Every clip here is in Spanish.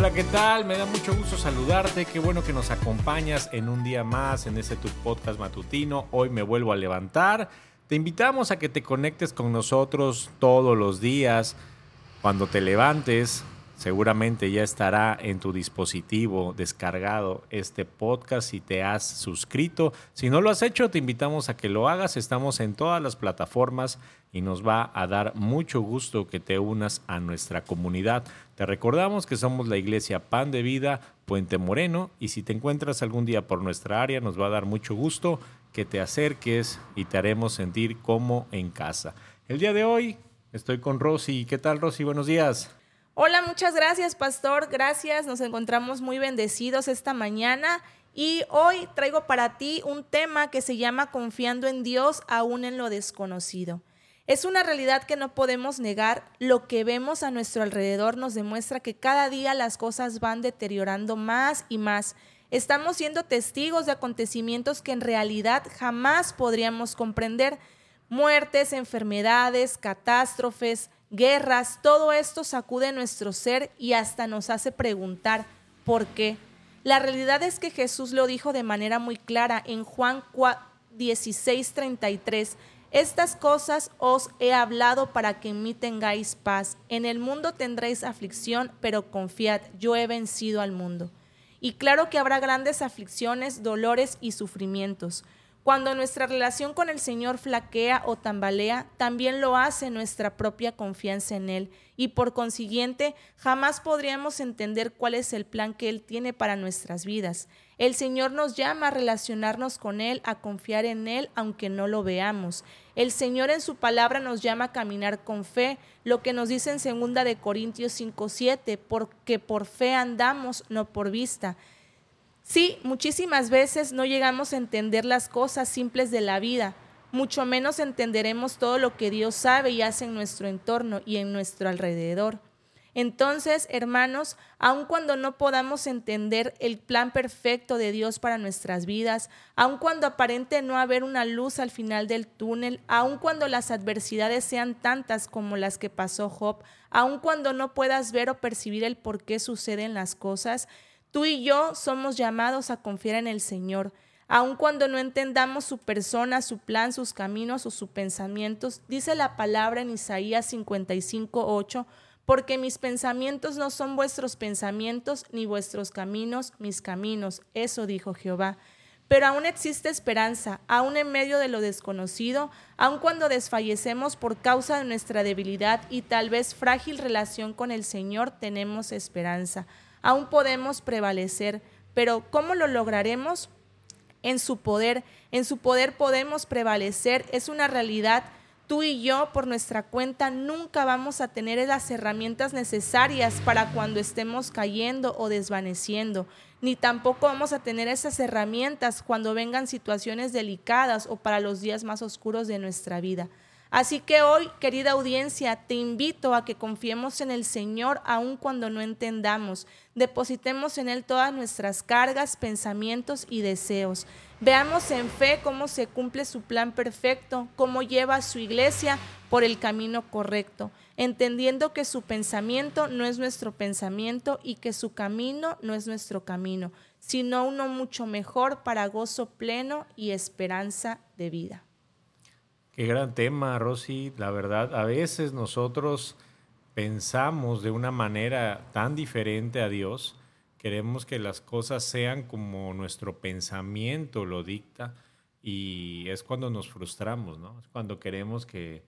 Hola, ¿qué tal? Me da mucho gusto saludarte. Qué bueno que nos acompañas en un día más en este tu podcast matutino. Hoy me vuelvo a levantar. Te invitamos a que te conectes con nosotros todos los días. Cuando te levantes, seguramente ya estará en tu dispositivo descargado este podcast si te has suscrito. Si no lo has hecho, te invitamos a que lo hagas. Estamos en todas las plataformas y nos va a dar mucho gusto que te unas a nuestra comunidad. Te recordamos que somos la iglesia Pan de Vida Puente Moreno y si te encuentras algún día por nuestra área, nos va a dar mucho gusto que te acerques y te haremos sentir como en casa. El día de hoy estoy con Rosy. ¿Qué tal, Rosy? Buenos días. Hola, muchas gracias, pastor. Gracias. Nos encontramos muy bendecidos esta mañana. Y hoy traigo para ti un tema que se llama Confiando en Dios aún en lo desconocido. Es una realidad que no podemos negar. Lo que vemos a nuestro alrededor nos demuestra que cada día las cosas van deteriorando más y más. Estamos siendo testigos de acontecimientos que en realidad jamás podríamos comprender. Muertes, enfermedades, catástrofes, guerras, todo esto sacude nuestro ser y hasta nos hace preguntar por qué. La realidad es que Jesús lo dijo de manera muy clara en Juan 16:33. Estas cosas os he hablado para que en mí tengáis paz. En el mundo tendréis aflicción, pero confiad, yo he vencido al mundo. Y claro que habrá grandes aflicciones, dolores y sufrimientos. Cuando nuestra relación con el Señor flaquea o tambalea, también lo hace nuestra propia confianza en Él y por consiguiente jamás podríamos entender cuál es el plan que Él tiene para nuestras vidas. El Señor nos llama a relacionarnos con Él, a confiar en Él aunque no lo veamos. El Señor en su palabra nos llama a caminar con fe, lo que nos dice en 2 de Corintios 5:7, porque por fe andamos, no por vista. Sí, muchísimas veces no llegamos a entender las cosas simples de la vida, mucho menos entenderemos todo lo que Dios sabe y hace en nuestro entorno y en nuestro alrededor. Entonces, hermanos, aun cuando no podamos entender el plan perfecto de Dios para nuestras vidas, aun cuando aparente no haber una luz al final del túnel, aun cuando las adversidades sean tantas como las que pasó Job, aun cuando no puedas ver o percibir el por qué suceden las cosas, Tú y yo somos llamados a confiar en el Señor. Aun cuando no entendamos su persona, su plan, sus caminos o sus pensamientos, dice la palabra en Isaías 55, 8, porque mis pensamientos no son vuestros pensamientos, ni vuestros caminos mis caminos. Eso dijo Jehová. Pero aún existe esperanza, aún en medio de lo desconocido, aun cuando desfallecemos por causa de nuestra debilidad y tal vez frágil relación con el Señor, tenemos esperanza aún podemos prevalecer, pero ¿cómo lo lograremos? En su poder, en su poder podemos prevalecer, es una realidad. Tú y yo, por nuestra cuenta, nunca vamos a tener las herramientas necesarias para cuando estemos cayendo o desvaneciendo, ni tampoco vamos a tener esas herramientas cuando vengan situaciones delicadas o para los días más oscuros de nuestra vida. Así que hoy, querida audiencia, te invito a que confiemos en el Señor aun cuando no entendamos. Depositemos en Él todas nuestras cargas, pensamientos y deseos. Veamos en fe cómo se cumple su plan perfecto, cómo lleva a su iglesia por el camino correcto, entendiendo que su pensamiento no es nuestro pensamiento y que su camino no es nuestro camino, sino uno mucho mejor para gozo pleno y esperanza de vida. Qué gran tema, Rosy. La verdad, a veces nosotros pensamos de una manera tan diferente a Dios, queremos que las cosas sean como nuestro pensamiento lo dicta y es cuando nos frustramos, ¿no? Es cuando queremos que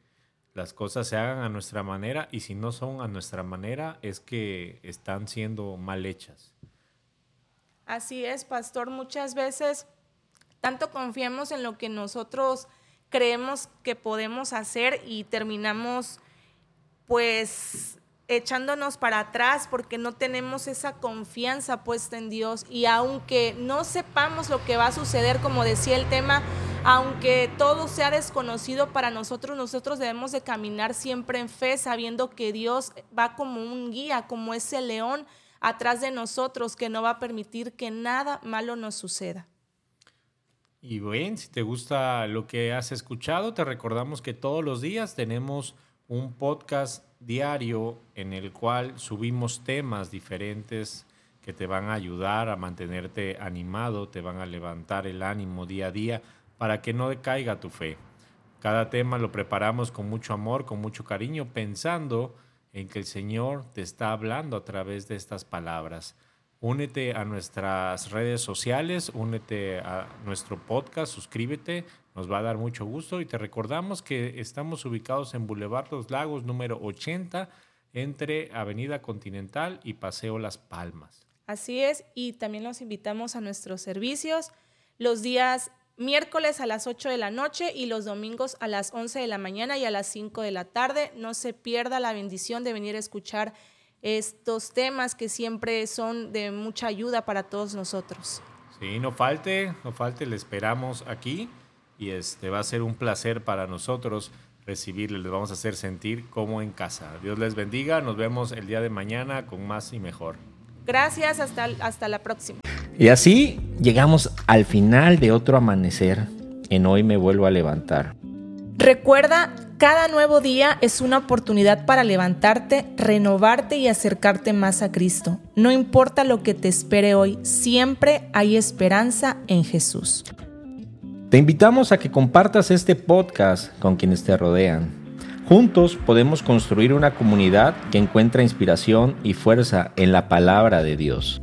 las cosas se hagan a nuestra manera y si no son a nuestra manera es que están siendo mal hechas. Así es, pastor. Muchas veces tanto confiamos en lo que nosotros creemos que podemos hacer y terminamos pues echándonos para atrás porque no tenemos esa confianza puesta en Dios y aunque no sepamos lo que va a suceder, como decía el tema, aunque todo sea desconocido para nosotros, nosotros debemos de caminar siempre en fe, sabiendo que Dios va como un guía, como ese león atrás de nosotros que no va a permitir que nada malo nos suceda. Y bien, si te gusta lo que has escuchado, te recordamos que todos los días tenemos un podcast diario en el cual subimos temas diferentes que te van a ayudar a mantenerte animado, te van a levantar el ánimo día a día para que no decaiga tu fe. Cada tema lo preparamos con mucho amor, con mucho cariño, pensando en que el Señor te está hablando a través de estas palabras. Únete a nuestras redes sociales, únete a nuestro podcast, suscríbete, nos va a dar mucho gusto y te recordamos que estamos ubicados en Boulevard Los Lagos número 80 entre Avenida Continental y Paseo Las Palmas. Así es, y también los invitamos a nuestros servicios los días miércoles a las 8 de la noche y los domingos a las 11 de la mañana y a las 5 de la tarde. No se pierda la bendición de venir a escuchar estos temas que siempre son de mucha ayuda para todos nosotros. Sí, no falte, no falte, le esperamos aquí y este va a ser un placer para nosotros recibirle, les vamos a hacer sentir como en casa. Dios les bendiga, nos vemos el día de mañana con más y mejor. Gracias, hasta, hasta la próxima. Y así llegamos al final de otro amanecer. En hoy me vuelvo a levantar. Recuerda, cada nuevo día es una oportunidad para levantarte, renovarte y acercarte más a Cristo. No importa lo que te espere hoy, siempre hay esperanza en Jesús. Te invitamos a que compartas este podcast con quienes te rodean. Juntos podemos construir una comunidad que encuentra inspiración y fuerza en la palabra de Dios.